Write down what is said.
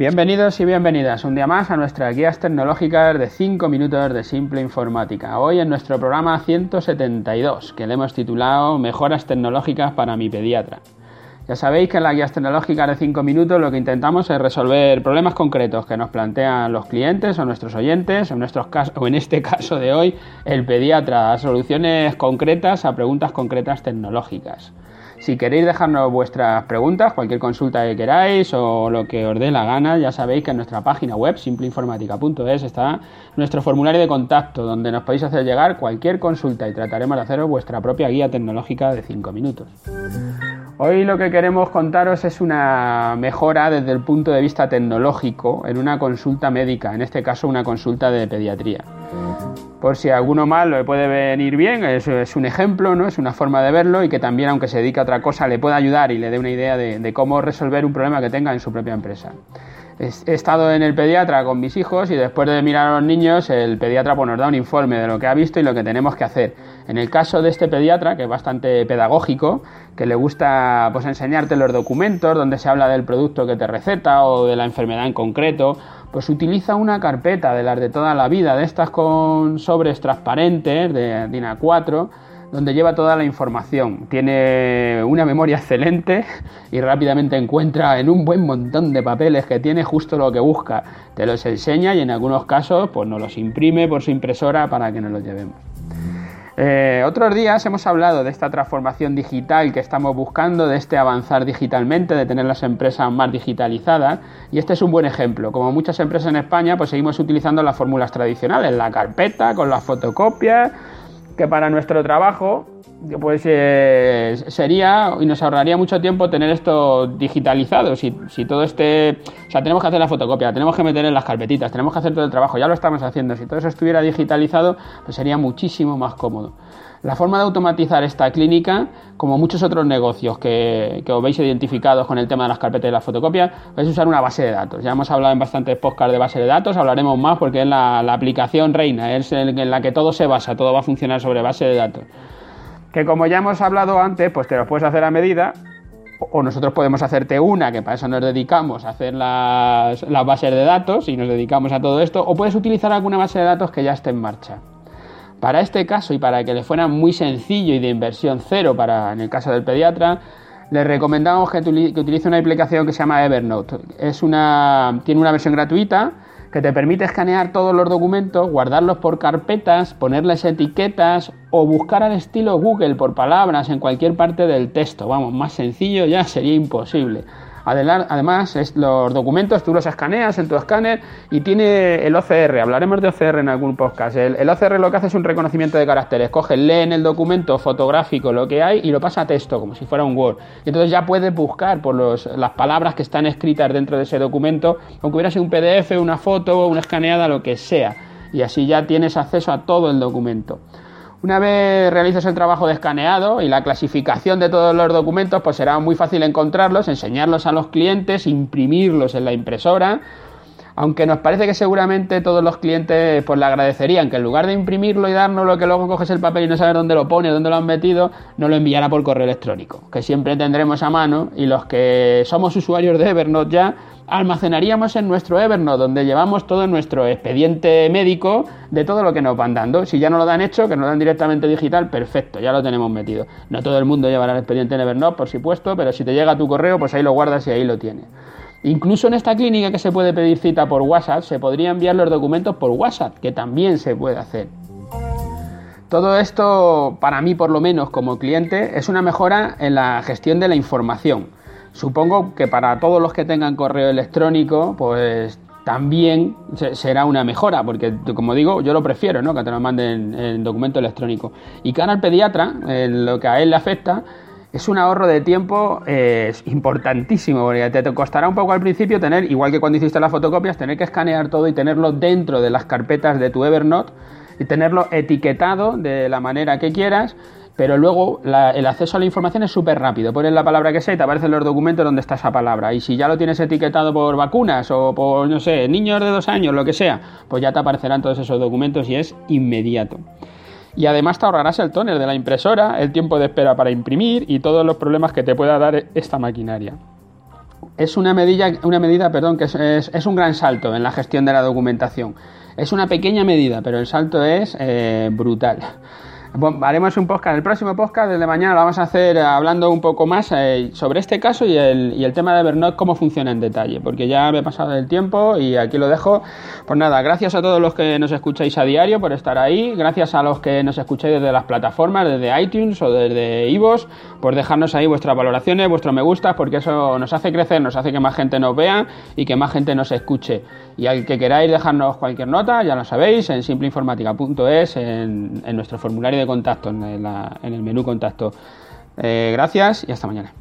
Bienvenidos y bienvenidas un día más a nuestras guías tecnológicas de 5 minutos de simple informática. Hoy en nuestro programa 172, que le hemos titulado Mejoras tecnológicas para mi pediatra. Ya sabéis que en las guías tecnológicas de 5 minutos lo que intentamos es resolver problemas concretos que nos plantean los clientes o nuestros oyentes, o en, nuestros casos, o en este caso de hoy, el pediatra, soluciones concretas a preguntas concretas tecnológicas. Si queréis dejarnos vuestras preguntas, cualquier consulta que queráis o lo que os dé la gana, ya sabéis que en nuestra página web simpleinformática.es está nuestro formulario de contacto donde nos podéis hacer llegar cualquier consulta y trataremos de haceros vuestra propia guía tecnológica de 5 minutos. Hoy lo que queremos contaros es una mejora desde el punto de vista tecnológico en una consulta médica, en este caso una consulta de pediatría por si alguno mal le puede venir bien, es, es, un ejemplo, ¿no? es una forma de verlo y que también, aunque se dedique a otra cosa, le pueda ayudar y le dé una idea de, cómo resolver un problema que tenga en su propia empresa. He estado en el pediatra con mis hijos y después de mirar a los niños, el pediatra pues, nos da un informe de lo que ha visto y lo que tenemos que hacer. En el caso de este pediatra, que es bastante pedagógico, que le gusta pues, enseñarte los documentos donde se habla del producto que te receta o de la enfermedad en concreto, pues utiliza una carpeta de las de toda la vida, de estas con sobres transparentes de DIN A4, donde lleva toda la información. Tiene una memoria excelente y rápidamente encuentra en un buen montón de papeles que tiene justo lo que busca. Te los enseña y en algunos casos pues nos los imprime por su impresora para que nos los llevemos. Eh, otros días hemos hablado de esta transformación digital que estamos buscando, de este avanzar digitalmente, de tener las empresas más digitalizadas, y este es un buen ejemplo. Como muchas empresas en España, pues seguimos utilizando las fórmulas tradicionales, la carpeta con las fotocopias, que para nuestro trabajo pues eh, sería y nos ahorraría mucho tiempo tener esto digitalizado. Si, si, todo este. O sea, tenemos que hacer la fotocopia, tenemos que meter en las carpetitas, tenemos que hacer todo el trabajo, ya lo estamos haciendo. Si todo eso estuviera digitalizado, pues sería muchísimo más cómodo. La forma de automatizar esta clínica, como muchos otros negocios que, que os veis identificados con el tema de las carpetas y las fotocopias, es usar una base de datos. Ya hemos hablado en bastantes podcasts de base de datos, hablaremos más porque es la aplicación reina, es en la que todo se basa, todo va a funcionar sobre base de datos que como ya hemos hablado antes, pues te los puedes hacer a medida o nosotros podemos hacerte una, que para eso nos dedicamos a hacer las, bases de datos y nos dedicamos a todo esto, o puedes utilizar alguna base de datos que ya esté en marcha. Para este caso y para que le fuera muy sencillo y de inversión cero para en el caso del pediatra, le recomendamos que, que utilice una aplicación que se llama Evernote. Es una, tiene una versión gratuita que te permite escanear todos los documentos, guardarlos por carpetas, ponerles etiquetas o buscar al estilo Google por palabras en cualquier parte del texto. Vamos, más sencillo ya sería imposible. Además, los documentos tú los escaneas en tu escáner y tiene el OCR. Hablaremos de OCR en algún podcast. El, OCR lo que hace es un reconocimiento de caracteres. Coge, lee en el documento fotográfico lo que hay y lo pasa a texto, como si fuera un Word. Y entonces ya puedes buscar por las palabras que están escritas dentro de ese documento, aunque hubiera sido un PDF, una foto, una escaneada, lo que sea. Y así ya tienes acceso a todo el documento. Una vez realizas el trabajo de escaneado y la clasificación de todos los documentos, pues será muy fácil encontrarlos, enseñarlos a los clientes, imprimirlos en la impresora. Aunque nos parece que seguramente todos los clientes pues le agradecerían que en lugar de imprimirlo y darnos lo que luego coges el papel y no sabes dónde lo pone, dónde lo han metido, nos lo enviara por correo electrónico, que siempre tendremos a mano y los que somos usuarios de Evernote ya almacenaríamos en nuestro Evernote, donde llevamos todo nuestro expediente médico de todo lo que nos van dando. Si ya no lo dan hecho, que nos dan directamente digital, perfecto, ya lo tenemos metido. No todo el mundo llevará el expediente en Evernote, por supuesto, pero si te llega a tu correo, pues ahí lo guardas y ahí lo tienes. Incluso en esta clínica que se puede pedir cita por WhatsApp, se podría enviar los documentos por WhatsApp, que también se puede hacer. Todo esto, para mí por lo menos como cliente, es una mejora en la gestión de la información Supongo que para todos los que tengan correo electrónico, pues también será una mejora, porque como digo, yo lo prefiero, ¿no? Que te lo manden en documento electrónico. Y cara al pediatra, en lo que a él le afecta, es un ahorro de tiempo eh, importantísimo, porque te, costará un poco al principio tener, igual que cuando hiciste las fotocopias, tener que escanear todo y tenerlo dentro de las carpetas de tu Evernote y tenerlo etiquetado de la manera que quieras pero luego el acceso a la información es súper rápido. Pones la palabra que sea y te aparecen los documentos donde está esa palabra. Y si ya lo tienes etiquetado por vacunas o por, no sé, niños de dos años, lo que sea, pues ya te aparecerán todos esos documentos y es inmediato. Y además te ahorrarás el toner de la impresora, el tiempo de espera para imprimir y todos los problemas que te pueda dar esta maquinaria. es una medida, una medida perdón, que es, un gran salto en la gestión de la documentación. Es una pequeña medida, pero el salto es eh, brutal. Haremos un podcast, el próximo podcast desde mañana lo vamos a hacer hablando un poco más eh, sobre este caso y el, tema de Evernote, cómo funciona en detalle, porque ya me he pasado el tiempo y aquí lo dejo. Pues nada, gracias a todos los que nos escucháis a diario por estar ahí, gracias a los que nos escucháis desde las plataformas, desde iTunes o desde iVoox, por dejarnos ahí vuestras valoraciones, vuestros me gusta, porque eso nos hace crecer, nos hace que más gente nos vea y que más gente nos escuche. Y al que queráis dejarnos cualquier nota, ya lo sabéis, en simpleinformática.es, en, nuestro formulario de contacto, en, el menú contacto. Eh, gracias y hasta mañana.